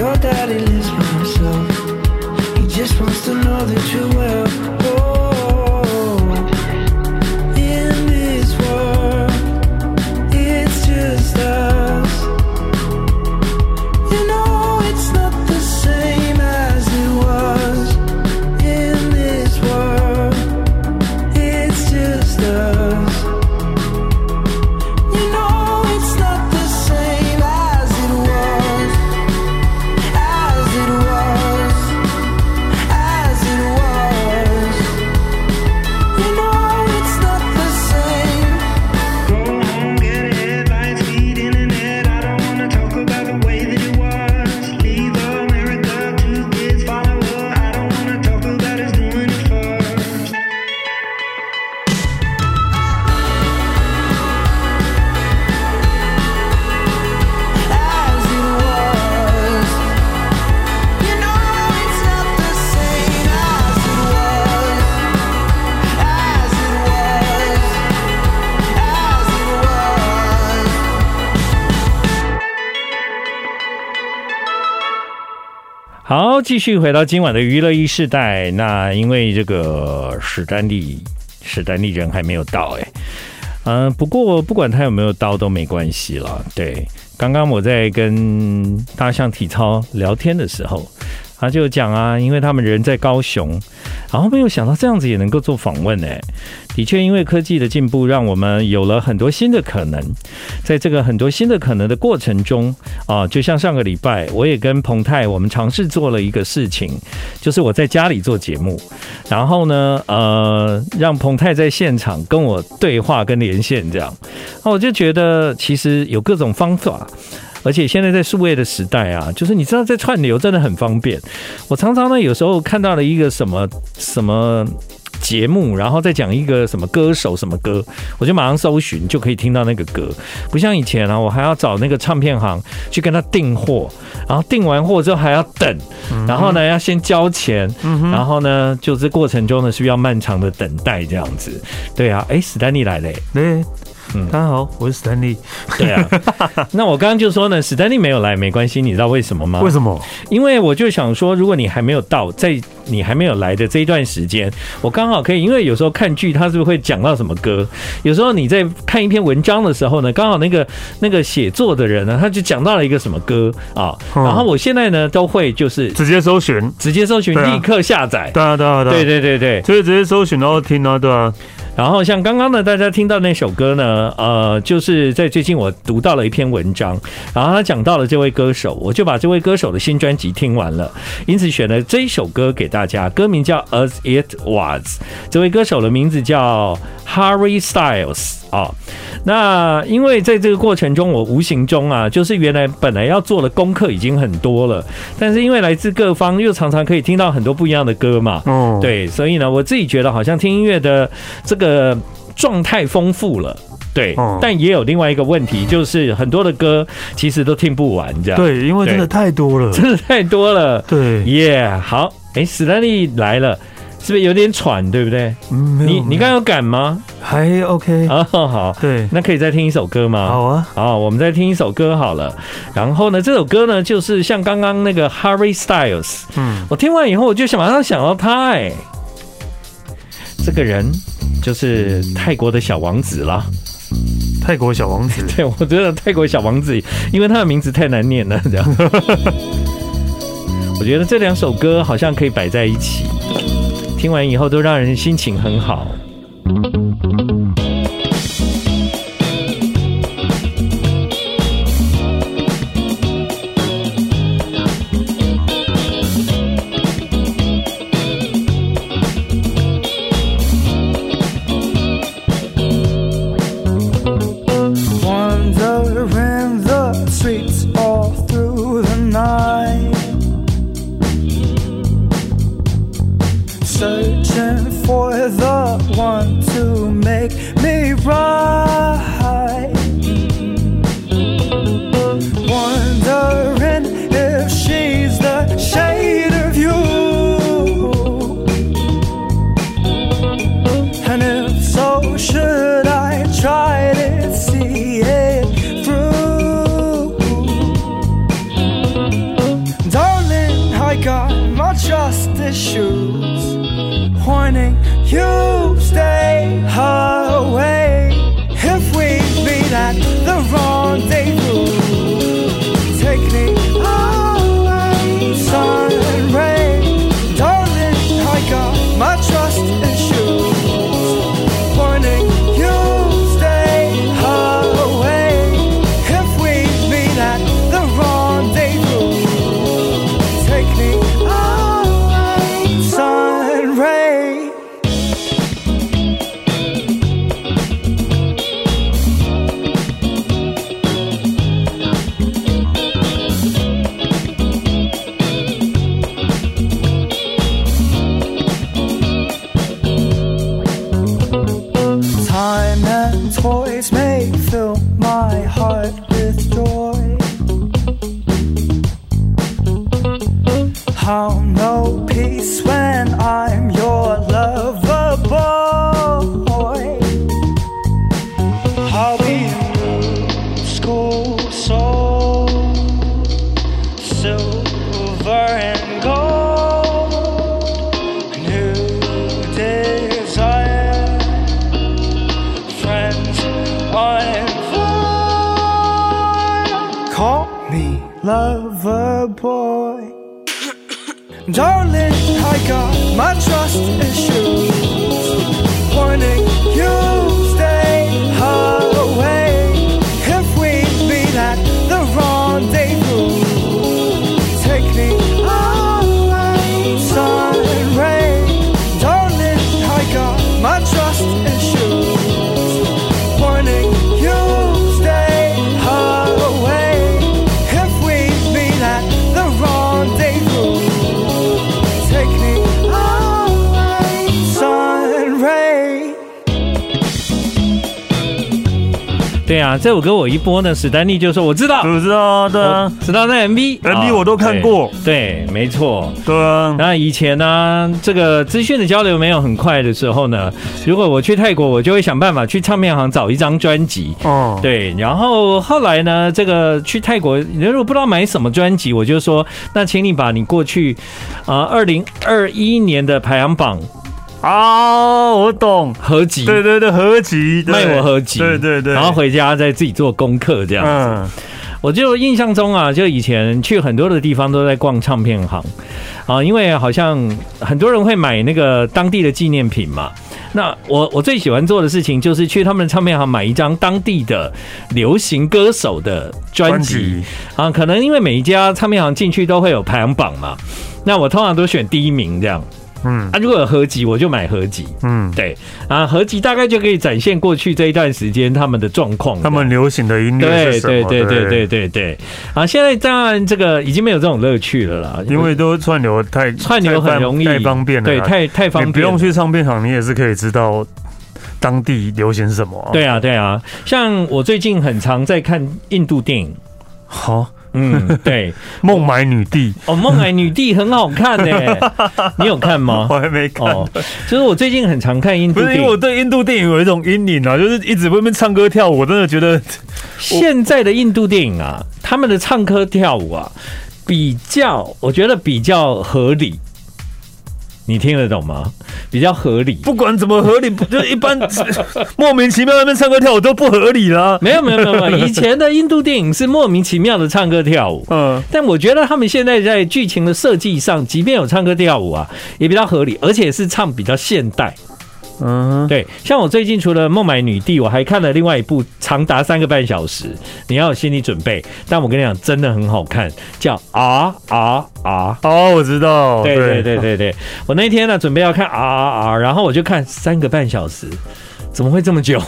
Your daddy lives by himself. He just wants to know that you're well. 好，继续回到今晚的娱乐一时代。那因为这个史丹利，史丹利人还没有到哎、嗯、不过不管他有没有到都没关系了。对，刚刚我在跟大象体操聊天的时候，他就讲啊，因为他们人在高雄，然后没有想到这样子也能够做访问哎。的确，因为科技的进步，让我们有了很多新的可能。在这个很多新的可能的过程中啊，就像上个礼拜，我也跟彭泰我们尝试做了一个事情，就是我在家里做节目，然后呢，呃，让彭泰在现场跟我对话跟连线，这样，那我就觉得其实有各种方法。而且现在在数位的时代啊，就是你知道在串流真的很方便。我常常呢有时候看到了一个什么什么节目，然后再讲一个什么歌手什么歌，我就马上搜寻就可以听到那个歌。不像以前啊，我还要找那个唱片行去跟他订货，然后订完货之后还要等，然后呢要先交钱，然后呢就这过程中呢需要漫长的等待这样子。对啊，哎，史丹利来嘞，对。嗯，大家好，我是史丹利。对啊，那我刚刚就说呢，史丹利没有来没关系，你知道为什么吗？为什么？因为我就想说，如果你还没有到，在你还没有来的这一段时间，我刚好可以，因为有时候看剧，他是不是会讲到什么歌？有时候你在看一篇文章的时候呢，刚好那个那个写作的人呢，他就讲到了一个什么歌啊，然后我现在呢都会就是直接搜寻，直接搜寻，立刻下载。对啊，对啊，对对对对，就是直接搜寻然后听啊，对啊。然后像刚刚呢，大家听到那首歌呢，呃，就是在最近我读到了一篇文章，然后他讲到了这位歌手，我就把这位歌手的新专辑听完了，因此选了这一首歌给大家，歌名叫《As It Was》，这位歌手的名字叫 Harry Styles 啊、哦。那因为在这个过程中，我无形中啊，就是原来本来要做的功课已经很多了，但是因为来自各方，又常常可以听到很多不一样的歌嘛，哦，对，所以呢，我自己觉得好像听音乐的这个状态丰富了，对，但也有另外一个问题，就是很多的歌其实都听不完，这样，对，因为真的太多了，真的太多了，对，耶，好，哎，史丹利来了。是不是有点喘，对不对？嗯，你你刚刚有感吗？还 OK 啊，好，对，那可以再听一首歌吗？好啊，好，我们再听一首歌好了。然后呢，这首歌呢，就是像刚刚那个 Harry Styles，嗯，我听完以后，我就想马上想到他，哎，这个人就是泰国的小王子啦。泰国小王子，对，我觉得泰国小王子，因为他的名字太难念了，这样。我觉得这两首歌好像可以摆在一起。听完以后都让人心情很好。啊，这首歌我一播呢，史丹利就说我知道，我知道？啊，对啊。我，知道那 MV MV 哦我都看过。对，对，没错。对啊，那以前呢，这个资讯的交流没有很快的时候呢，如果我去泰国，我就会想办法去唱片行找一张专辑。哦，对，然后后来呢，这个去泰国，你如果不知道买什么专辑，我就说，那请你把你过去啊二零二一年的排行榜啊，我懂，合集，对对对，合集，对。卖我合集，对对对，然后回家再自己做功课这样子。嗯，我就印象中啊，就以前去很多的地方都在逛唱片行。啊，因为好像很多人会买那个当地的纪念品嘛。那我我最喜欢做的事情就是去他们的唱片行买一张当地的流行歌手的专辑。啊，可能因为每一家唱片行进去都会有排行榜嘛，那我通常都选第一名这样。嗯啊，如果有合集，我就买合集。嗯，对啊，合集大概就可以展现过去这一段时间他们的状况。他们流行的音乐对是什么？对对对对对对。啊，现在当然这个已经没有这种乐趣了啦，因为都串流太串流很容易，太方便了，对，太太方便，你不用去唱片行，你也是可以知道当地流行什么、啊。对啊，对啊，像我最近很常在看印度电影。好。嗯，对，孟买女帝哦，孟买女帝很好看呢，你有看吗？我还没看。哦，就是我最近很常看印度因为我对印度电影有一种阴影啊，就是一直在那边唱歌跳舞，我真的觉得 现在的印度电影啊，他们的唱歌跳舞啊，比较，我觉得比较合理。你听得懂吗？比较合理。不管怎么合理，就一般 莫名其妙在那边唱歌跳舞都不合理啦。没有没有没有，以前的印度电影是莫名其妙的唱歌跳舞，嗯，但我觉得他们现在在剧情的设计上，即便有唱歌跳舞啊，也比较合理，而且是唱比较现代。嗯，对，像我最近除了《孟买女帝》，我还看了另外一部长达三个半小时，你要有心理准备。但我跟你讲，真的很好看，叫《啊啊啊》。哦，我知道。对对对对对，我那天呢准备要看《啊啊啊》，然后我就看三个半小时，怎么会这么久？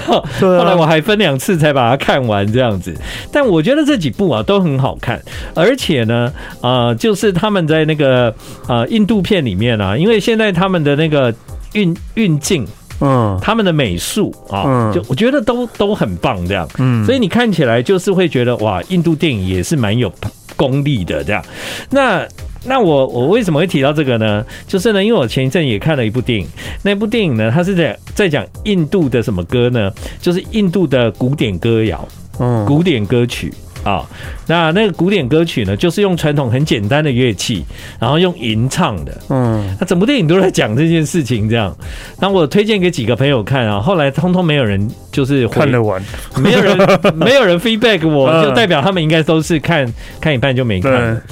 后来我还分两次才把它看完，这样子。但我觉得这几部啊都很好看，而且呢，呃，就是他们在那个呃印度片里面啊，因为现在他们的那个。运运镜，嗯，他们的美术啊，嗯就我觉得都都很棒，这样，嗯所以你看起来就是会觉得哇，印度电影也是蛮有功力的这样。那那我我为什么会提到这个呢？就是呢，因为我前一阵也看了一部电影，那部电影呢，它是在在讲印度的什么歌呢？就是印度的古典歌谣，嗯，古典歌曲。啊，那那个古典歌曲呢，就是用传统很简单的乐器，然后用吟唱的。嗯，那整部电影都在讲这件事情，这样。那我推荐给几个朋友看啊，后来通通没有人就是回看得完，没有人 没有人 feedback 我，嗯就代表他们应该都是看看一半就没看了。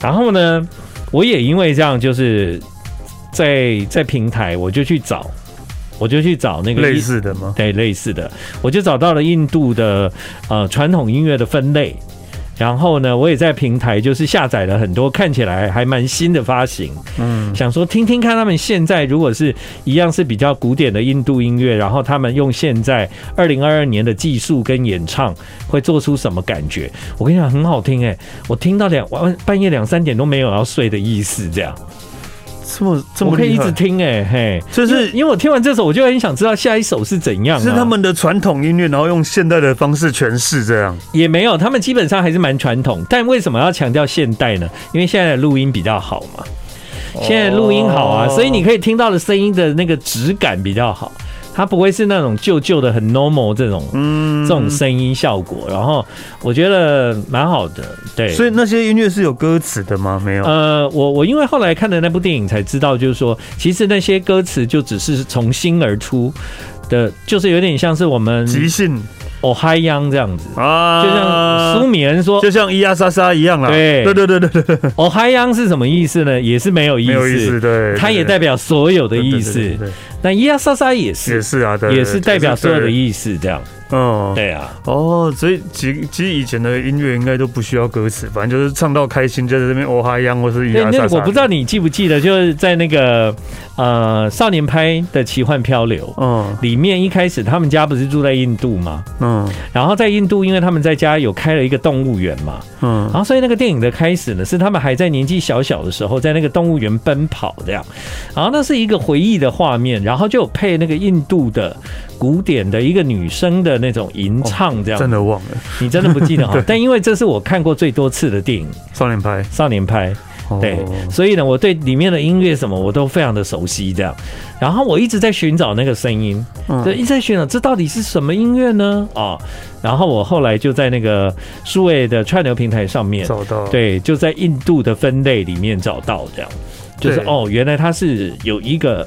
然后呢，我也因为这样，就是在在平台我就去找，我就去找那个类似的吗？对，类似的，我就找到了印度的呃传统音乐的分类，然后呢，我也在平台就是下载了很多看起来还蛮新的发行，嗯，想说听听看他们现在如果是一样是比较古典的印度音乐，然后他们用现在二零二二年的技术跟演唱会做出什么感觉？我跟你讲，很好听哎、我听到两晚半夜两三点都没有要睡的意思，这样这么这么我可以一直听哎、嘿，就是因为我听完这首，我就很想知道下一首是怎样、啊，是他们的传统音乐，然后用现代的方式诠释，这样。也没有，他们基本上还是蛮传统。但为什么要强调现代呢？因为现在的录音比较好嘛，现在录音好啊，哦所以你可以听到的声音的那个质感比较好，它不会是那种旧旧的很 normal 这种嗯这种声音效果。然后我觉得蛮好的，对。所以那些音乐是有歌词的吗？没有。呃，我我因为后来看的那部电影才知道，就是说，其实那些歌词就只是从心而出的，就是有点像是我们即兴哦嗨央这样子，啊，就像苏米恩说，就像咿呀沙沙一样啦。对。对对对对对对，哦嗨央是什么意思呢？也是没有意思，没有意思，对，它也代表所有的意思。那咿呀沙沙也是，也是啊，对，也是代表所有的。意思，这样。嗯，对啊，哦，所以其其实以前的音乐应该都不需要歌词，反正就是唱到开心就在这边哦哈样或是咿对，呀莎莎。那我不知道你记不记得，就是在那个呃少年派的奇幻漂流。嗯里面一开始他们家不是住在印度吗？嗯然后在印度，因为他们在家有开了一个动物园嘛，嗯然后所以那个电影的开始呢，是他们还在年纪小小的时候，在那个动物园奔跑这样，然后那是一个回忆的画面，然后就有配那个印度的古典的一个女生的那种吟唱这样，真的忘了。你真的不记得哈？但因为这是我看过最多次的电影《少年派。少年派》，对。哦，所以呢，我对里面的音乐什么我都非常的熟悉这样，然后我一直在寻找那个声音。嗯。对，一直在寻找这到底是什么音乐呢？啊，然后我后来就在那个数位的串流平台上面，找到。对，就在印度的分类里面找到这样，就是哦，原来它是有一个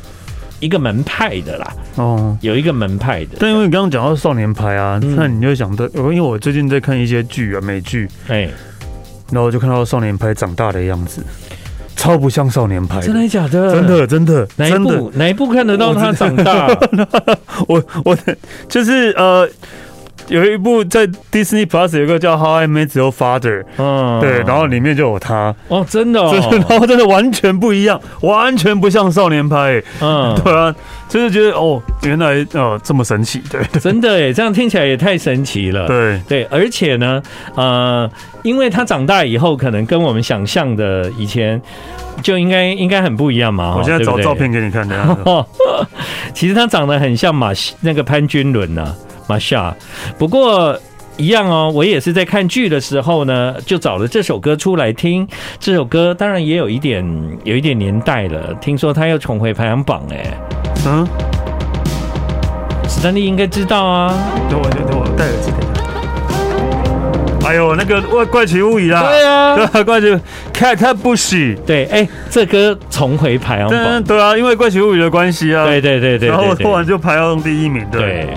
一个门派的啦，哦。有一个门派的，但因为你刚刚讲到少年派啊，嗯那你就想到，因为我最近在看一些剧啊，美剧，哎，然后就看到少年派长大的样子，超不像少年派，真的假的？真的真的哪一部哪一部看得到他长大？我我就是呃，有一部在 Disney Plus 有一个叫《How I Met Your Father》，嗯，对，然后里面就有他，哦，真的哦，然哦，后真的完全不一样，完全不像少年派，嗯，对啊，就是觉得哦，原来呃这么神奇，对。真的哎，这样听起来也太神奇了。对，对，而且呢，呃，因为他长大以后，可能跟我们想象的以前就应该应该很不一样嘛。我现在找照片给你看，等一下。其实他长得很像马那个潘君伦呐、啊，马夏。不过一样哦，我也是在看剧的时候呢，就找了这首歌出来听。这首歌当然也有一点有一点年代了，听说他又重回排行榜哎。嗯，史丹利应该知道啊，等我等我戴耳机等一下。哎呦，那个怪怪奇物语啦，对啊对啊，怪奇 Cat Bush，对，哎，这歌重回排行对榜，对啊，因为怪奇物语的关系啊，对对对然后对突然就排到第一名，对。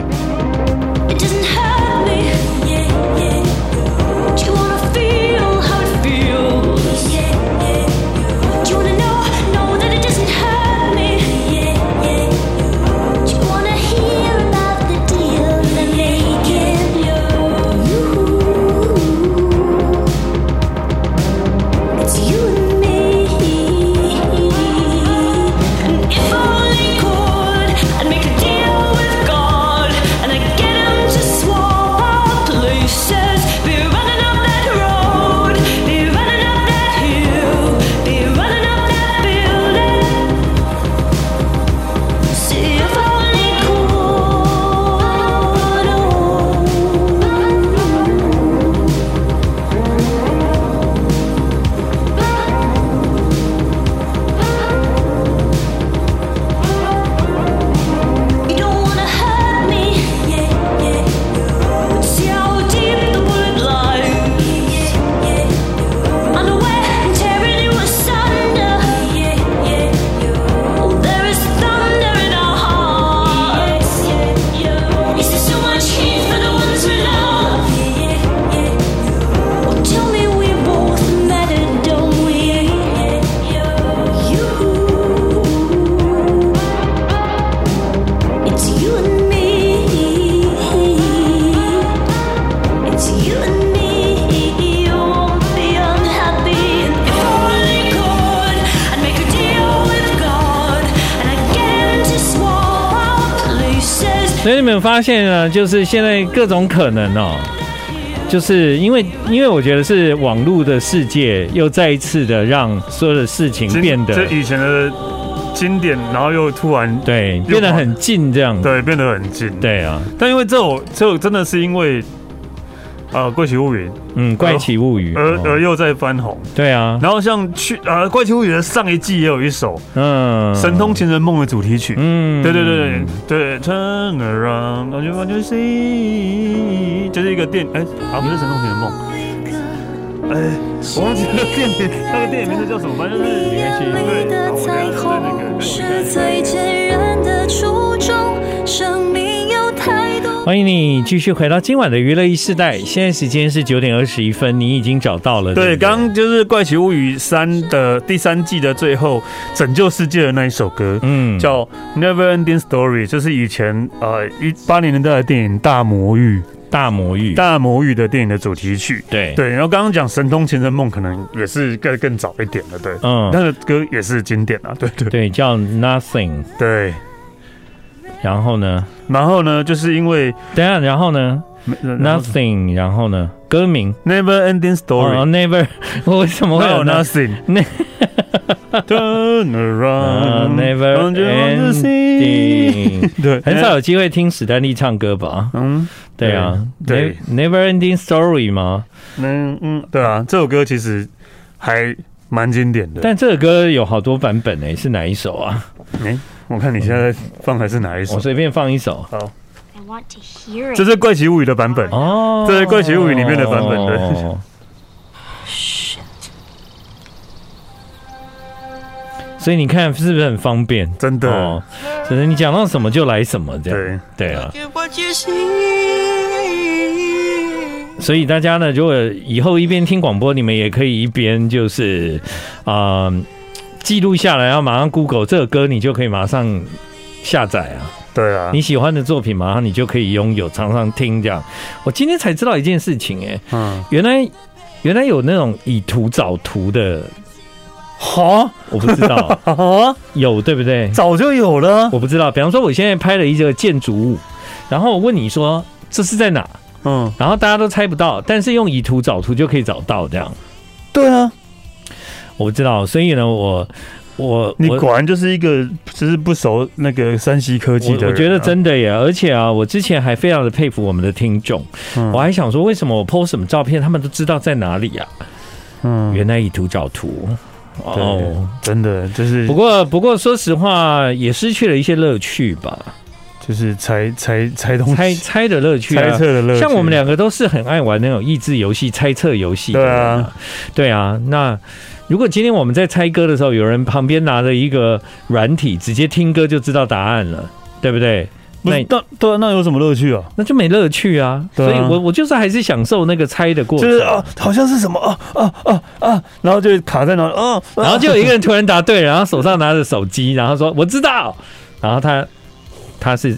所以你们发现呢，就是现在各种可能哦，就是因为因为我觉得是网络的世界又再一次的让所有的事情变得这以前的经典，然后又突然对变得很近这样，对变得很近，对啊。但因为这种这种真的是因为。呃，怪奇物语，嗯，怪奇物语，而而又在翻红，对啊。然后像去呃，怪奇物语的上一季也有一首，嗯，神通情人梦的主题曲，嗯，对对对对对，Turn around, don't you want to see，就是一个电，哎，啊，不是神通情人梦，哎，我忘记了电影，那个电影名字叫什么？反正就是没关系，对，我等下在那个是最坚韧的初衷，生命。欢迎你继续回到今晚的娱乐一世代，现在时间是九点二十一分，你已经找到了。对，刚刚就是《怪奇物语三》的第三季的最后拯救世界的那一首歌，嗯，叫《Never Ending Story》，就是以前呃一八零年代的电影《大魔域》《大魔域》《大魔域》的电影的主题曲。对。对，然后刚刚讲《神通情人梦》可能也是更更早一点的，对，嗯，那个歌也是经典啊，对对。对，叫 Nothing，对。然后呢？然后呢？就是因为等下，然后呢？Nothing，然后呢？歌名 Never Ending Story，Never，我为什么会有 Nothing？Turn around，Never Ending。对，很少有机会听史丹利唱歌吧？嗯，对啊，对，Never Ending Story 吗？嗯嗯，对啊，这首歌其实还蛮经典的。但这首歌有好多版本诶，是哪一首啊？哎。我看你现在放的是哪一首？我随便放一首。好，这是《怪奇物语》的版本哦，这是《怪奇物语》里面的版本对。所以你看是不是很方便？真的，就是你讲到什么就来什么这样。对对啊。所以大家呢，如果以后一边听广播，你们也可以一边就是啊。记录下来，然后马上 Google 这个歌，你就可以马上下载啊。对啊，你喜欢的作品，马上你就可以拥有，常常听这样。我今天才知道一件事情，哎，嗯，原来原来有那种以图找图的，哈，我不知道，有对不对？早就有了，我不知道。比方说，我现在拍了一个建筑物，然后我问你说这是在哪？嗯，然后大家都猜不到，但是用以图找图就可以找到这样。对啊。我不知道，所以呢，我我你果然就是一个就是不熟那个山西科技的人，啊我。我觉得真的耶，而且啊，我之前还非常的佩服我们的听众，嗯、我还想说，为什么我 po 什么照片，他们都知道在哪里呀？嗯，原来以图找图哦，真的就是。不过不过，说实话，也失去了一些乐趣吧。就是猜猜猜东西，猜猜的乐趣，猜测的乐趣。像我们两个都是很爱玩那种益智游戏、猜测游戏。对啊，对啊，那。如果今天我们在猜歌的时候，有人旁边拿着一个软体，直接听歌就知道答案了，对不对？那那对，那有什么乐趣啊？那就没乐趣啊！所以我我就是还是享受那个猜的过程。就是啊，好像是什么啊啊啊啊，然后就卡在那啊，然后就有一个人突然答对，然后手上拿着手机，然后说我知道，然后他他是。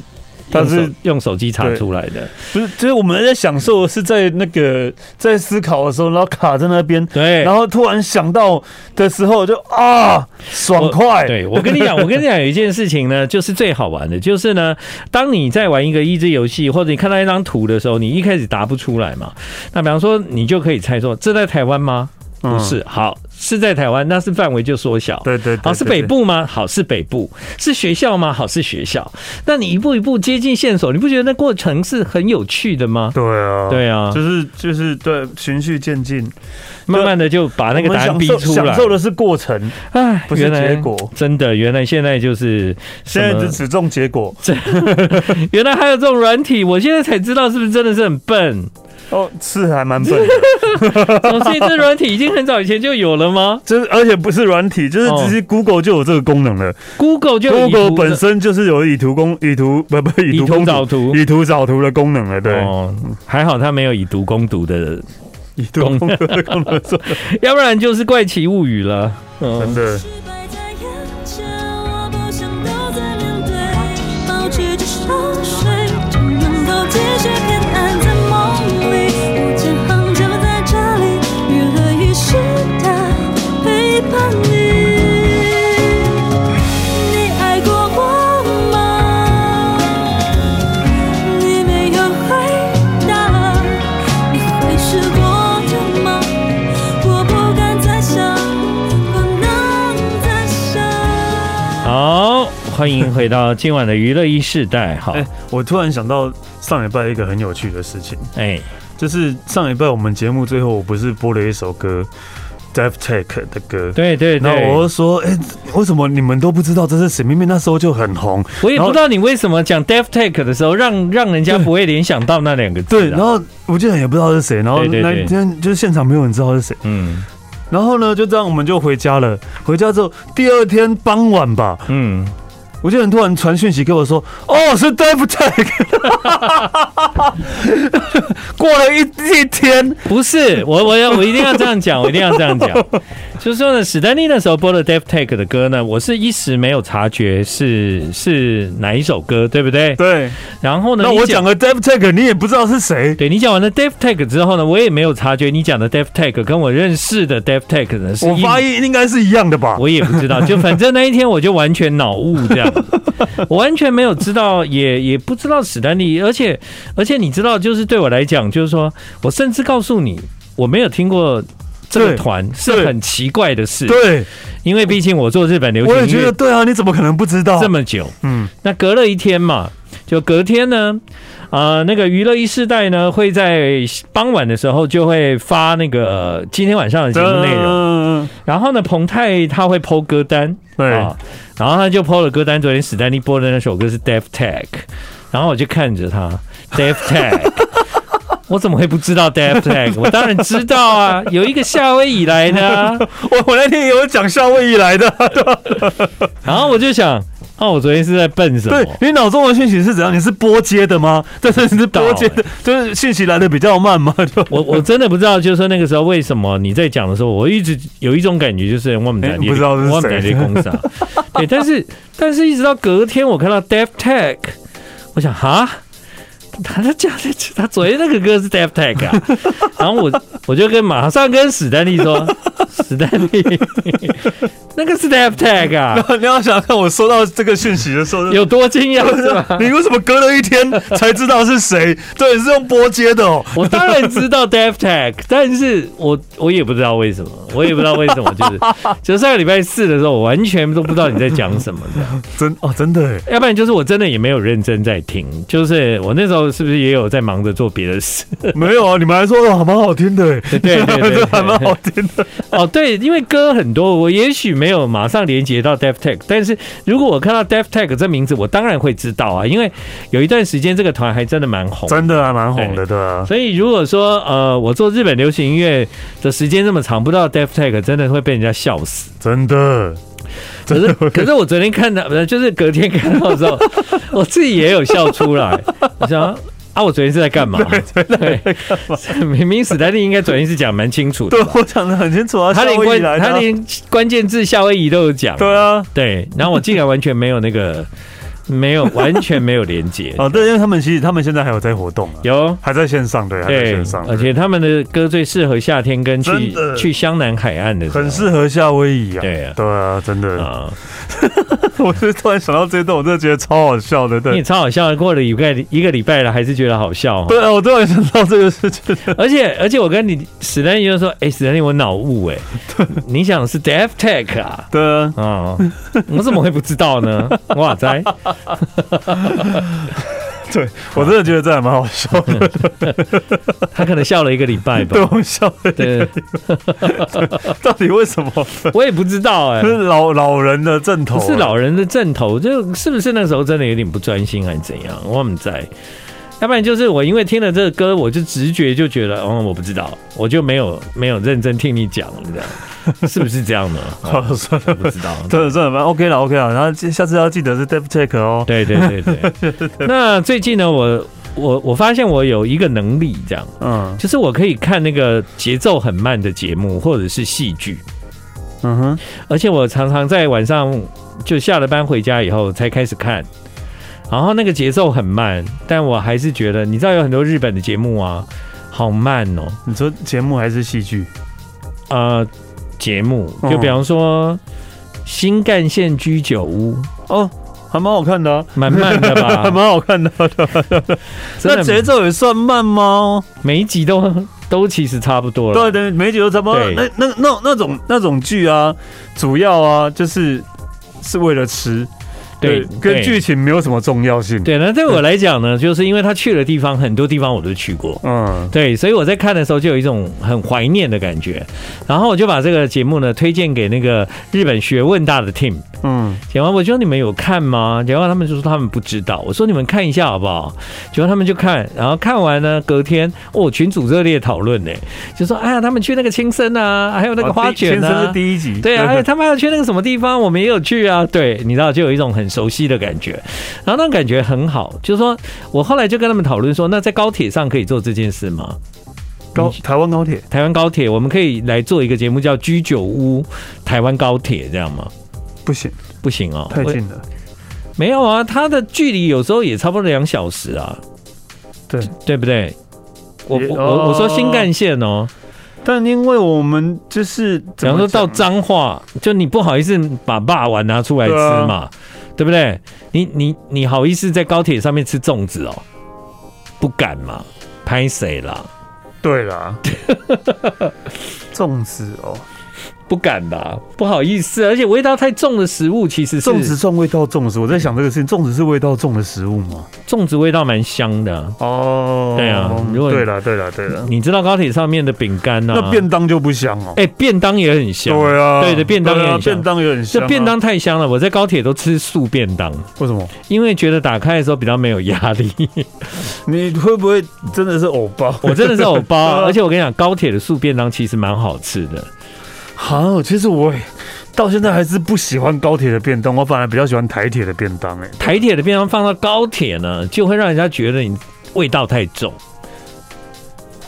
他是用手机查出来的，不是？就是我们在享受是在那个在思考的时候，然后卡在那边，对，然后突然想到的时候就啊，爽快。对，我跟你讲，我跟你讲有一件事情呢，就是最好玩的，就是呢，当你在玩一个益智游戏，或者你看到一张图的时候，你一开始答不出来嘛，那比方说你就可以猜说，这在台湾吗？不是，好。是在台湾，那是范围就缩小。对对，好，是北部吗？好，是北部。是学校吗？好，是学校。那你一步一步接近线索，你不觉得那过程是很有趣的吗？对啊，对啊，就是就是对，循序渐进，慢慢的就把那个答案逼出来。享受的是过程，哎，不是结果。真的，原来现在就是现在只只重结果。原来还有这种软体，我现在才知道是不是真的是很笨。哦，是还蛮笨的。所以这软体已经很早以前就有了吗？就是，而且不是软体，就是直接 Google 就有这个功能了。Google 就 Google 本身就是有以图攻以图不不以图找图以图找图的功能了。对，哦，还好它没有以毒攻毒的以毒攻毒的功能，要不然就是怪奇物语了。真的。欢迎回到今晚的娱乐一世代。好，哎、我突然想到上礼拜一个很有趣的事情，哎，就是上礼拜我们节目最后，我不是播了一首歌，Def Tech 的歌，对对然后对，我就说，哎、为什么你们都不知道这是谁？明明那时候就很红，我也不知道你为什么讲 Def Tech 的时候，让让人家不会联想到那两个字。啊。对，然后我竟然也不知道是谁，然后那天就是现场没有人知道是谁，嗯。然后呢，就这样我们就回家了。回家之后，第二天傍晚吧，嗯，我就很突然传讯息给我说：“哦，是 Def Tech。”过了一一天，不是，我我要我一定要这样讲，我一定要这样讲。就是说呢，史丹利那时候播的 Def Tech 的歌呢，我是一时没有察觉是是哪一首歌，对不对？对。然后呢，那我讲了 Def Tech，你也不知道是谁。对你讲完了 Def Tech 之后呢，我也没有察觉你讲的 Def Tech 跟我认识的 Def Tech 呢是一我发音应该是一样的吧？我也不知道，就 反正那一天我就完全脑雾这样，我完全没有知道，也也不知道史丹利，而且而且你知道，就是对我来讲，就是说我甚至告诉你，我没有听过这个团是很奇怪的事，对，因为毕竟我做日本流行我也觉得对啊，你怎么可能不知道这么久？嗯，那隔了一天嘛，就隔天呢，呃，那个娱乐一世代呢会在傍晚的时候就会发那个、呃今天晚上的节目内容。嗯，然后呢，彭泰他会 PO 歌单，对啊，然后他就 PO 了歌单。昨天史丹利播的那首歌是 Def Tech，然后我就看着他 Def Tech，我怎么会不知道 Def Tech？我当然知道啊，有一个夏威夷来的、啊，我我那天也有讲夏威夷来的？然后我就想，哦，我昨天是在笨什么？对，你脑中的讯息是怎样？你是拨接的吗？对是，你是波接的，就是讯息来的比较慢吗？就我我真的不知道，就是说那个时候为什么你在讲的时候，我一直有一种感觉，就是我们在不知道是谁在公司啊，对，但是但是一直到隔天我看到 Def Tech，我想哈。他他讲的，他昨天那个歌是 Def Tech 啊，然后我我就跟马上跟史丹利说，史丹利，那个是 Def Tech 啊，你要想看我收到这个讯息的时候有多惊讶是吧？你为什么隔了一天才知道是谁？对，是用波接的哦。我当然知道 Def Tech，但是我我也不知道为什么，我也不知道为什么，就是就上个礼拜四的时候，我完全都不知道你在讲什么的，真哦，真的哎，要不然就是我真的也没有认真在听，就是我那时候是不是也有在忙着做别的事？没有啊，你们还说的还蛮好听的，对对对对，还蛮好听的。哦，对，因为歌很多，我也许没有马上连接到 Def Tech，但是如果我看到 Def Tech 这名字，我当然会知道啊，因为有一段时间这个团还真的蛮红，真的还蛮红的，对啊。所以如果说呃，我做日本流行音乐的时间这么长，不知道 Def Tech 真的会被人家笑死，真的。可是可是我昨天看到，就是隔天看到的时候，我自己也有笑出来，我想。啊！我昨天是在干嘛？对，明明史丹利应该昨天是讲蛮清楚的，对我讲的很清楚啊。他连关他连关键字夏威夷都有讲，对啊，对。然后我竟然完全没有那个，没有完全没有连接。哦，对，因为他们其实他们现在还有在活动，啊有还在线上，对，还在线上。而且他们的歌最适合夏天跟去去湘南海岸的，很适合夏威夷啊。对啊，对啊，真的啊。我是突然想到这一段，我真的觉得超好笑的。对，你超好笑。过了一个一个礼拜了，还是觉得好笑。对啊，我突然想到这个事情。而且而且，我跟你史丹利就说：“哎，史丹利，我脑雾哎。”你想是 Def Tech 啊？对啊。啊，我怎么会不知道呢？哇塞！对，我真的觉得这还蛮好笑的。他可能笑了一个礼拜吧。对，我笑了。对，到底为什么？我也不知道哎。是老老人的阵头，是老人的阵头，就是不是那时候真的有点不专心还是怎样？我们在。要不然就是我因为听了这个歌，我就直觉就觉得，嗯，我不知道，我就没有没有认真听你讲，这样 是不是这样呢？哦，算了，不知道。真的真的蛮 OK 了，OK 了。然后下次要记得是 Def Tech 哦。对对对对。那最近呢，我我我发现我有一个能力，这样，嗯，就是我可以看那个节奏很慢的节目或者是戏剧，嗯哼，而且我常常在晚上就下了班回家以后才开始看。然后那个节奏很慢，但我还是觉得，你知道有很多日本的节目啊，好慢哦。你说节目还是戏剧？呃，节目就比方说《新干线居酒屋》哦，还蛮好看的，啊，蛮慢的吧？还蛮好看的。那节奏也算慢吗？每一集都都其实差不多了。对对，每一集都差不多。那那那那种那种剧啊，主要啊就是是为了吃。对对跟剧情没有什么重要性。对，那对我来讲呢，就是因为他去的地方很多地方我都去过，嗯，对，所以我在看的时候就有一种很怀念的感觉。然后我就把这个节目呢推荐给那个日本学问大的 team。嗯，讲完我就说你们有看吗？结果他们就说他们不知道。我说你们看一下好不好？结果他们就看，然后看完呢，隔天哦，群组热烈讨论呢，就说哎呀，他们去那个青森啊，还有那个花卷啊，是第一集，对啊，还有他们要去那个什么地方，我们也有去啊。对，你知道，就有一种很熟悉的感觉，然后那种感觉很好。就是说我后来就跟他们讨论说，那在高铁上可以做这件事吗？高台湾高铁，台湾高铁，我们可以来做一个节目叫《居酒屋台湾高铁》，这样吗？不行，不行哦，太近了。没有啊，它的距离有时候也差不多两小时啊，对对不对？我我哦我我说新干线哦，但因为我们就是，比方说到脏话，就你不好意思把霸王拿出来吃嘛，啊、对不对？你你你好意思在高铁上面吃粽子哦？不敢嘛，拍谁啦？对啦，粽子哦。不敢吧，不好意思，而且味道太重的食物，其实是粽子重味道重的食物。我在想这个事情，粽子是味道重的食物吗？粽子味道蛮香的哦。对啊，如果对了，对了，对了，你知道高铁上面的饼干呢？那便当就不香哦。哎，便当也很香。对啊，对的，便当也很香。便当也很香。这便当太香了，我在高铁都吃素便当。为什么？因为觉得打开的时候比较没有压力。你会不会真的是偶包？我真的是偶包，而且我跟你讲，高铁的素便当其实蛮好吃的。好，其实我到现在还是不喜欢高铁的便当，我反而比较喜欢台铁的便当。哎，台铁的便当放到高铁呢，就会让人家觉得你味道太重。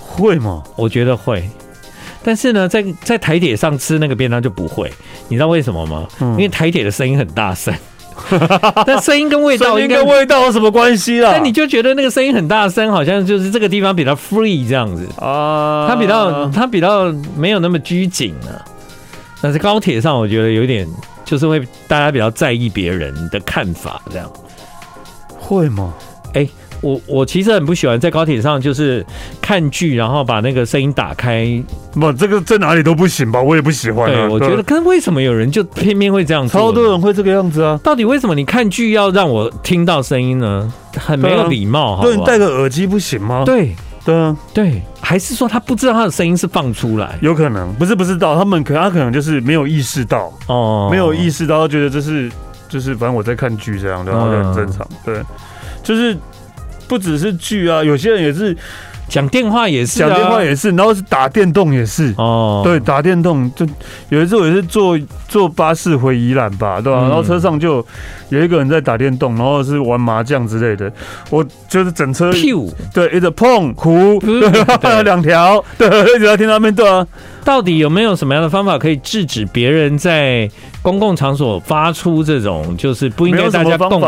会吗？我觉得会。但是呢，在在台铁上吃那个便当就不会。你知道为什么吗？嗯、因为台铁的声音很大声。但声音跟味道应该跟味道有什么关系啦？但你就觉得那个声音很大声，好像就是这个地方比较 free 这样子啊，它比较它比较没有那么拘谨啊。但是高铁上，我觉得有点就是会大家比较在意别人的看法，这样会吗？哎、欸，我我其实很不喜欢在高铁上就是看剧，然后把那个声音打开。不，这个在哪里都不行吧？我也不喜欢、啊。对，我觉得，可是为什么有人就偏偏会这样？超多人会这个样子啊！到底为什么你看剧要让我听到声音呢？很没有礼貌，对，你戴个耳机不行吗？对。对啊，对，还是说他不知道他的声音是放出来？有可能不是不知道，他们可能他可能就是没有意识到哦，没有意识到，觉得这是就是反正我在看剧这样，然后就很正常。对，就是不只是剧啊，有些人也是。讲电话也是，讲电话也是，然后是打电动也是哦。对，打电动就有一次我也是坐坐巴士回宜兰吧，对吧？然后车上就有一个人在打电动，然后是玩麻将之类的。我就是整车，对，一直碰胡，还有两条，对，一直在听他们对啊。到底有没有什么样的方法可以制止别人在公共场所发出这种就是不应该大家共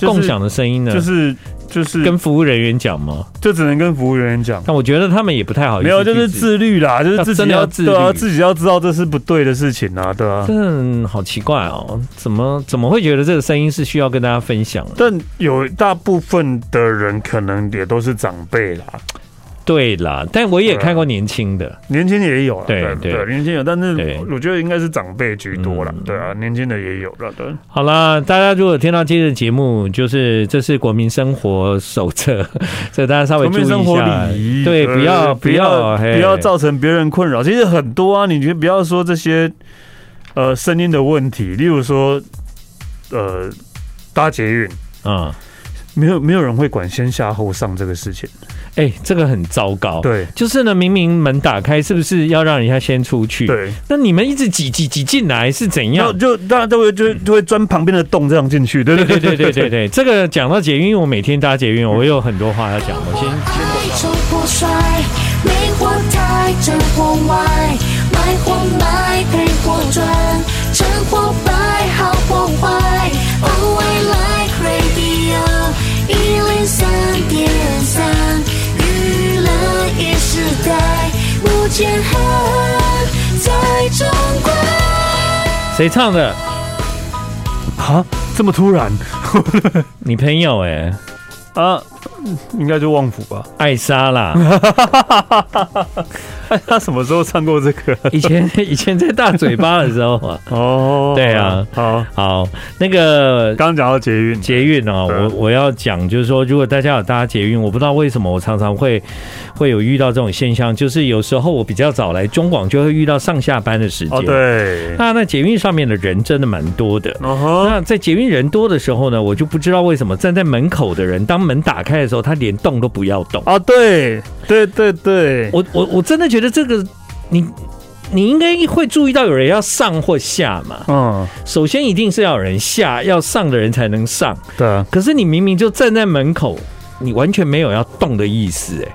共享的声音呢？就是。就是跟服务人员讲吗？就只能跟服务人员讲。但我觉得他们也不太好意思。没有，就是自律啦，就是自己要，要自律，对啊，自己要知道这是不对的事情啊，对啊。真的好奇怪哦，怎么怎么会觉得这个声音是需要跟大家分享？但有大部分的人可能也都是长辈啦。对啦，但我也看过年轻的，年轻的也有，对对，对，年轻有，但是我觉得应该是长辈居多了，对啊，年轻的也有了，对。好啦，大家如果听到今天的节目，就是这是国民生活手册，所以大家稍微注意一下，对，不要不要不要造成别人困扰。其实很多啊，你觉得不要说这些呃声音的问题，例如说呃搭捷运。啊，没有没有人会管先下后上这个事情。哎、欸，这个很糟糕。对，就是呢，明明门打开，是不是要让人家先出去？对，那你们一直挤挤挤进来是怎样？就大家都会就就会钻旁边的洞这样进去。对对对对对对对，这个讲到捷运，因为我每天搭捷运，我有很多话要讲。我先先。谁唱的？啊，这么突然？你朋友哎、欸？啊，应该就旺福吧。艾莎啦，他什么时候唱过这个？以前以前在大嘴巴的时候啊。哦，对啊，好，好，那个刚刚讲到捷运，捷运哦，对我我要讲就是说，如果大家有搭捷运，我不知道为什么我常常会会有遇到这种现象，就是有时候我比较早来中广，就会遇到上下班的时间。哦，对，那那捷运上面的人真的蛮多的。哦呵，那在捷运人多的时候呢，我就不知道为什么站在门口的人，当门打开的时候，他连动都不要动。啊，对，对对对，我我我真的觉得这个你你应该会注意到有人要上或下嘛。嗯，首先一定是要有人下，要上的人才能上。对。啊，可是你明明就站在门口，你完全没有要动的意思，哎，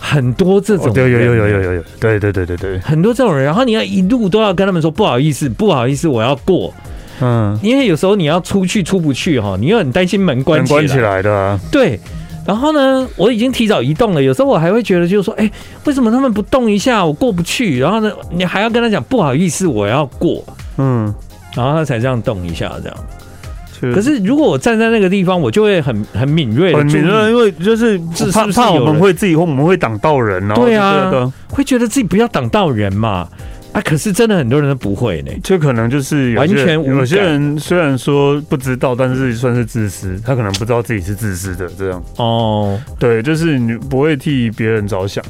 很多这种有有有有有有，对对对对对，很多这种人，然后你要一路都要跟他们说不好意思，不好意思，我要过，嗯，因为有时候你要出去出不去哈，你又很担心门关起来，关起来的啊，对。然后呢，我已经提早移动了，有时候我还会觉得就是说，哎，为什么他们不动一下，我过不去？然后呢，你还要跟他讲不好意思，我要过，嗯，然后他才这样动一下这样。可是如果我站在那个地方，我就会很很敏锐的，很敏锐，因为就是怕怕我们会自己或我们会挡到人，然后对啊会觉得自己不要挡到人嘛。啊，可是真的很多人都不会呢。这可能就是完全有些人虽然说不知道，但是算是自私，他可能不知道自己是自私的这样。哦，对，就是你不会替别人着想。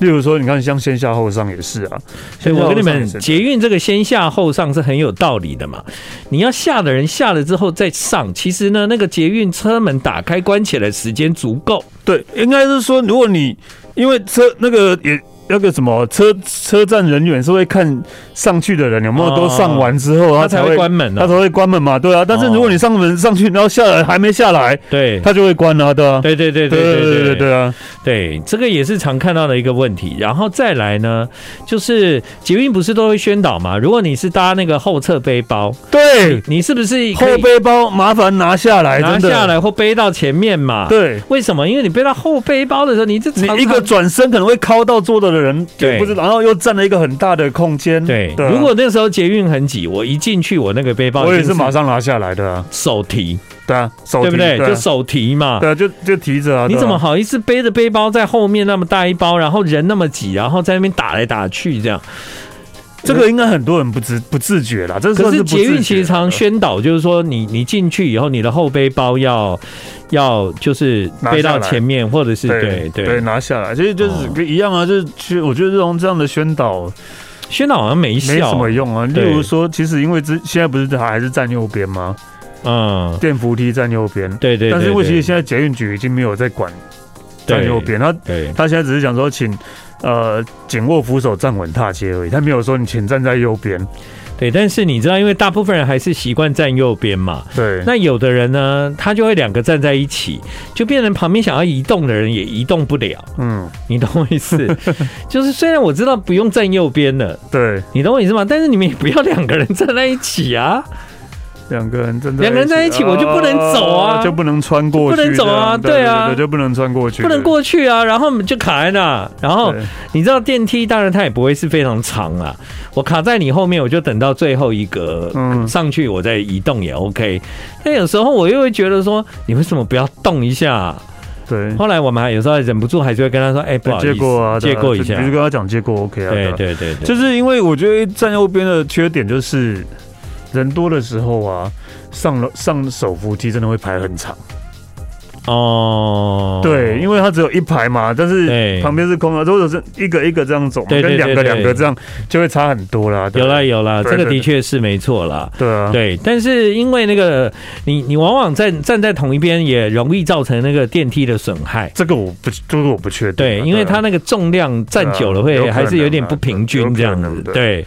例如说，你看像先下后上也是啊。所以我跟你们，捷运这个先下后上是很有道理的嘛。你要下的人下了之后再上，其实呢，那个捷运车门打开关起来时间足够。对，应该是说，如果你因为车那个也。那个什么车车站人员是会看上去的人有没有都上完之后，他才会关门，他才会关门嘛，对啊。但是如果你上门上去，然后下来还没下来，对，他就会关了，对啊。对对对对对对对对啊，对，这个也是常看到的一个问题。然后再来呢，就是捷运不是都会宣导嘛？如果你是搭那个后侧背包，对，你是不是后背包麻烦拿下来，拿下来或背到前面嘛？对，为什么？因为你背到后背包的时候，你这你一个转身可能会靠到坐的人。人对，不是，然后又占了一个很大的空间。对，如果那时候捷运很挤，我一进去，我那个背包我也是马上拿下来的、啊，手提，对啊，手提对不对？就手提嘛，对啊，就就提着啊。你怎么好意思背着背包在后面那么大一包，然后人那么挤，然后在那边打来打去这样？这个应该很多人不知不自觉啦。这是可是捷运其实常宣导，就是说你你进去以后，你的后背包要要就是背到前面，或者是对对对，对拿下来，其实就是一样啊。就是其实我觉得这种这样的宣导，宣导好像没效，没什么用啊。例如说，其实因为之现在不是还还是站右边吗？嗯，电扶梯站右边，对对。但是因为其实现在捷运局已经没有在管站右边，他他现在只是讲说请。呃，紧握扶手，站稳踏阶而已。他没有说你请站在右边。对，但是你知道，因为大部分人还是习惯站右边嘛。对。那有的人呢，他就会两个站在一起，就变成旁边想要移动的人也移动不了。嗯，你懂我意思？就是虽然我知道不用站右边了，对，你懂我意思吗？但是你们也不要两个人站在一起啊。两个人真的两个人在一起，我就不能走啊，就不能穿过去，不能走啊，对啊，就不能穿过去，不能过去啊，然后我们就卡在那。然后你知道电梯，当然它也不会是非常长啊。我卡在你后面，我就等到最后一个上去，我再移动也 OK。但有时候我又会觉得说，你为什么不要动一下？对。后来我们还有时候忍不住，还是会跟他说：“哎，不好意思，借过啊，借过一下。”比如跟他讲借过 OK 啊。对对对，就是因为我觉得站右边的缺点就是人多的时候啊。上了上手扶梯真的会排很长哦，对，因为它只有一排嘛，但是旁边是空的，如果是一个一个这样走，跟两个两个这样就会差很多啦。有啦有啦，这个的确是没错啦。对啊，对，但是因为那个你你往往站站在同一边，也容易造成那个电梯的损害。这个我不，这个我不确定。对，因为它那个重量站久了会还是有点不平均这样子。对。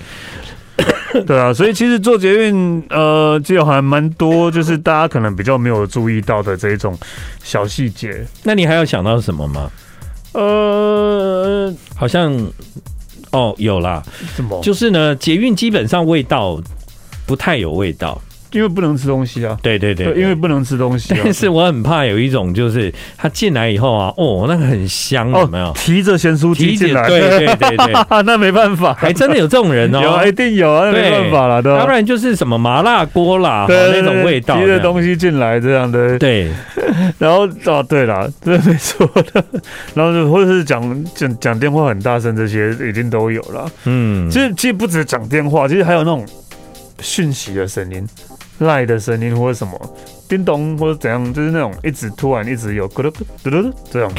对啊，所以其实做捷运，呃，就还蛮多，就是大家可能比较没有注意到的这一种小细节。那你还有想到什么吗？呃，好像哦，有啦。什么？就是呢，捷运基本上味道不太有味道。因为不能吃东西啊，对对对，对，因为不能吃东西啊。但是我很怕有一种，就是他进来以后啊，哦，那个很香，有没有？提着咸酥鸡进来，对对对对，那没办法，还真的有这种人哦，有一定有啊，那没办法了，对，要不然就是什么麻辣锅啦，那种味道，提着东西进来这样的，对。然后哦，对了，这没错的，然后就或者是讲讲讲电话很大声，这些一定都有了。嗯，其实其实不止讲电话，其实还有那种讯息的声音。赖的声音或者什么叮咚或者怎样，就是那种一直突然一直有咕噜 嘟嘟嘟这样，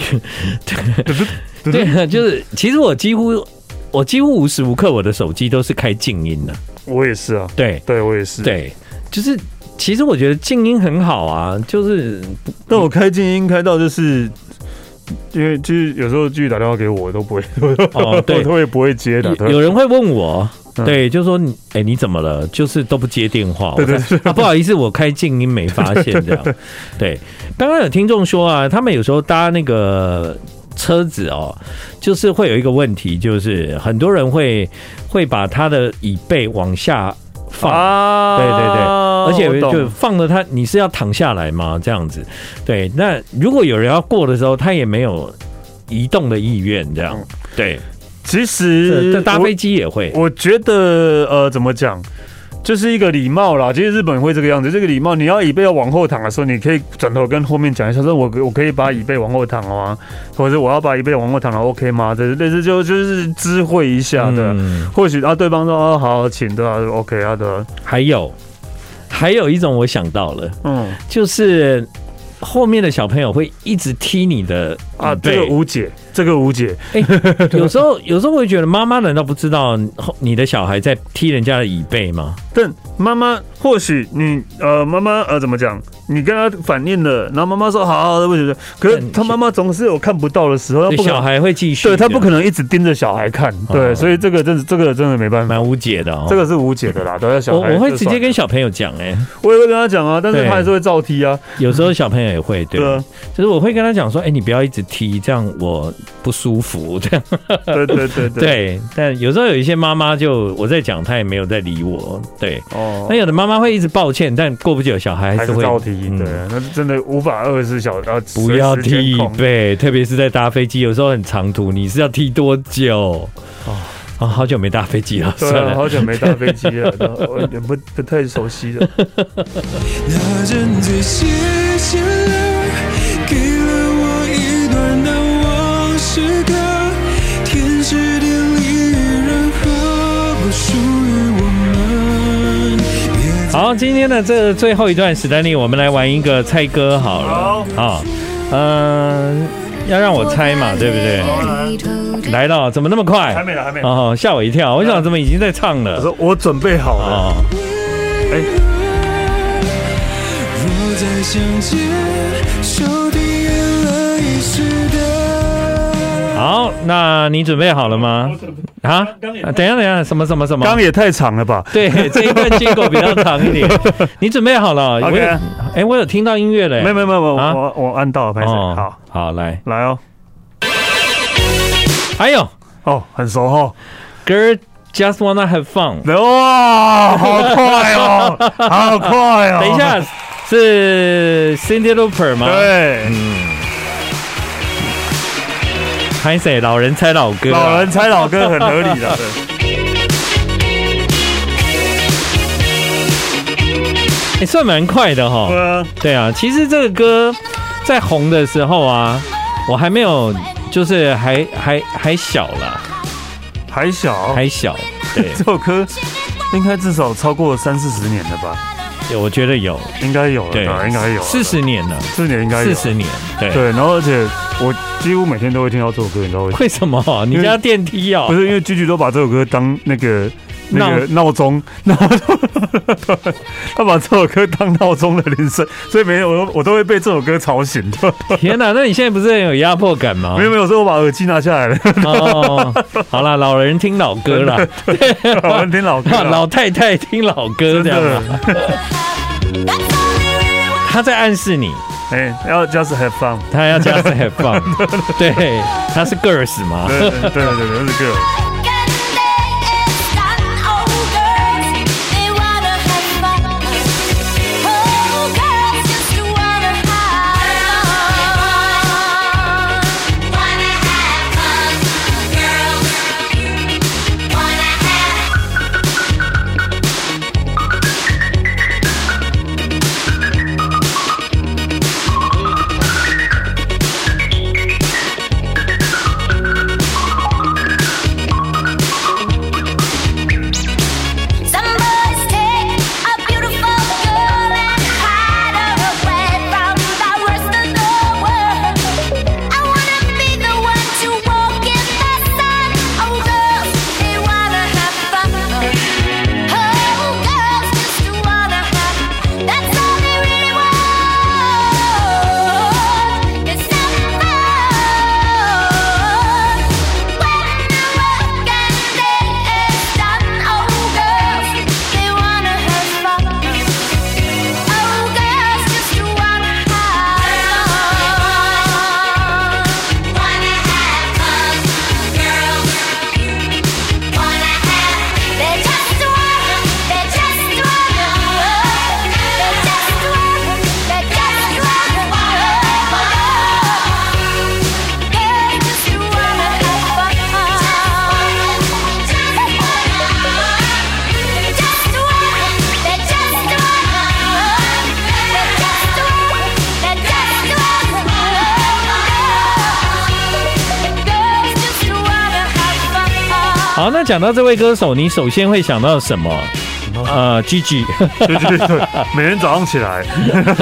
对，就是其实我几乎我几乎无时无刻我的手机都是开静音的，我也是啊，对。对，我也是，对，就是其实我觉得静音很好啊，就是但我开静音开到就是因为就是有时候继续打电话给我都不会，哦，对，我也不会接的，有人会问我。对，就说你，哎、欸，你怎么了？就是都不接电话。对对对，啊，不好意思，我开静音没发现这样。对，刚刚有听众说啊，他们有时候搭那个车子哦，就是会有一个问题，就是很多人会会把他的椅背往下放。啊，对对对，而且就放了他，你是要躺下来吗？这样子。对，那如果有人要过的时候，他也没有移动的意愿，这样。对。其实搭飞机也会，我觉得呃，怎么讲，就是一个礼貌啦。其实日本会这个样子，这个礼貌，你要椅背要往后躺的时候，你可以转头跟后面讲一下，说我我可以把椅背往后躺吗？或者我要把椅背往后躺了，OK 吗？这类似就就是知会一下的，嗯、或许啊，对方说哦好，请对啊，OK 啊的。还有还有一种我想到了，嗯，就是后面的小朋友会一直踢你的啊，这个无解。这个无解，哎，有时候 有时候我会觉得妈妈难道不知道你的小孩在踢人家的椅背吗？但妈妈或许你呃妈妈呃怎么讲？你跟他反应了，然后妈妈说好好的，为什么？可是他妈妈总是有看不到的时候，小孩会继续，对他不可能一直盯着小孩看，对，所以这个真这个真的没办法，蛮无解的哦，这个是无解的啦，都要小孩。我我会直接跟小朋友讲，哎，我也会跟他讲啊，但是他还是会照踢啊，有时候小朋友也会，对，就是我会跟他讲说，哎，你不要一直踢，这样我不舒服，这样，对对对对，但有时候有一些妈妈就我在讲，她也没有在理我，对，哦，那有的妈妈会一直抱歉，但过不久小孩还是会照踢，对，那。真的无法二十四小时，不要踢椅背，特别是在搭飞机，有时候很长途，你是要踢多久？哦，啊，好久没搭飞机了，对啊，好久没搭飞机了，我也不不太熟悉了。好，今天的这最后一段史丹利，我们来玩一个猜歌好了。好，嗯，要让我猜嘛，对不对？来了，怎么那么快？还没来，还没。哦，吓我一跳，我想怎么已经在唱了？我说我准备好了。哎。好，那你准备好了吗？啊，等一下，等一下，什么什么什么？刚也太长了吧？对，这一段结构比较长一点。你准备好了？OK。哎，我有听到音乐嘞。没有没有没有，我我按到了，拍摄。好，好，来来哦。还有哦，很熟哦。Girl just wanna have fun。哇，好快哦，好快哦。等一下，是 Cindy Louper 吗？对，嗯。拍谁？老人猜老歌，老人猜老歌很合理的。也，算蛮快的哈。对啊，对啊。其实这个歌在红的时候啊，我还没有，就是还还还小啦，还小，还小。对，这首歌应该至少超过三四十年了吧？有，我觉得有，应该有了，对，应该有四十年了，四年应该有四十年，对对。然后而且我几乎每天都会听到这首歌，你知道为什么？为什么？你家电梯啊？不是，因为 Gigi 都把这首歌当那个那个闹钟，闹钟，他把这首歌当闹钟的铃声，所以每天我都我都会被这首歌吵醒。天哪，那你现在不是很有压迫感吗？没有没有，所以我把耳机拿下来了。哦，好了，老人听老歌了，老人听老歌，老太太听老歌这样。他在暗示你，哎，要 just have fun，他要 just have fun，对，他是 girls 吗？对对对对，他是 girls。讲到这位歌手，你首先会想到什么？呃，Gigi，对对对，每天早上起来，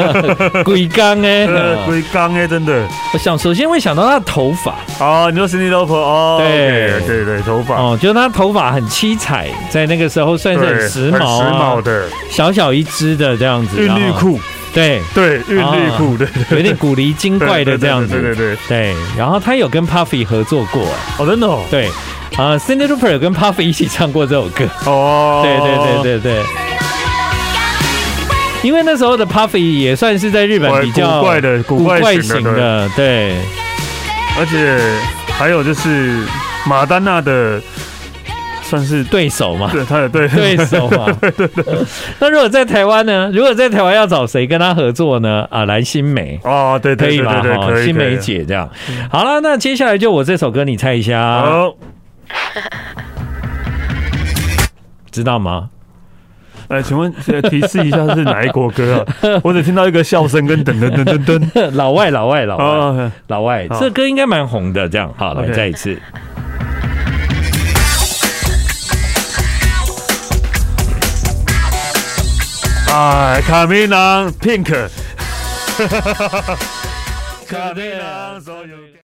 鬼刚哎，鬼刚哎，真的。我想首先会想到他的头发。哦，你说 Cindy Lauper 哦，对。对对，头发。哦，就是他头发很七彩，在那个时候算是很时髦、时髦的，小小一只的这样子，韵律裤，对。对，韵律裤，对，有点古灵精怪的这样子，对对对对。然后他有跟 Puffy 合作过，哦，真的哦，对。啊，Cindy Lauper 有跟 Puffy 一起唱过这首歌。哦，对对对对对，因为那时候的 Puffy 也算是在日本比较古怪的古怪型的，对，而且还有就是马丹娜的算是对手嘛，对他的对对手嘛，对对对。那如果在台湾呢？如果在台湾要找谁跟他合作呢？啊，蓝心湄哦，对，可以吧？哈，心湄姐这样。好了，那接下来就我这首歌，你猜一下。好。知道吗？哎，请问提示一下是哪一国歌啊？我只听到一个笑声跟噔噔噔噔噔。老外，老外，老外，老外，这歌应该蛮红的。这样，好，来再一次。哎，卡米朗，Pink。卡米朗，所有。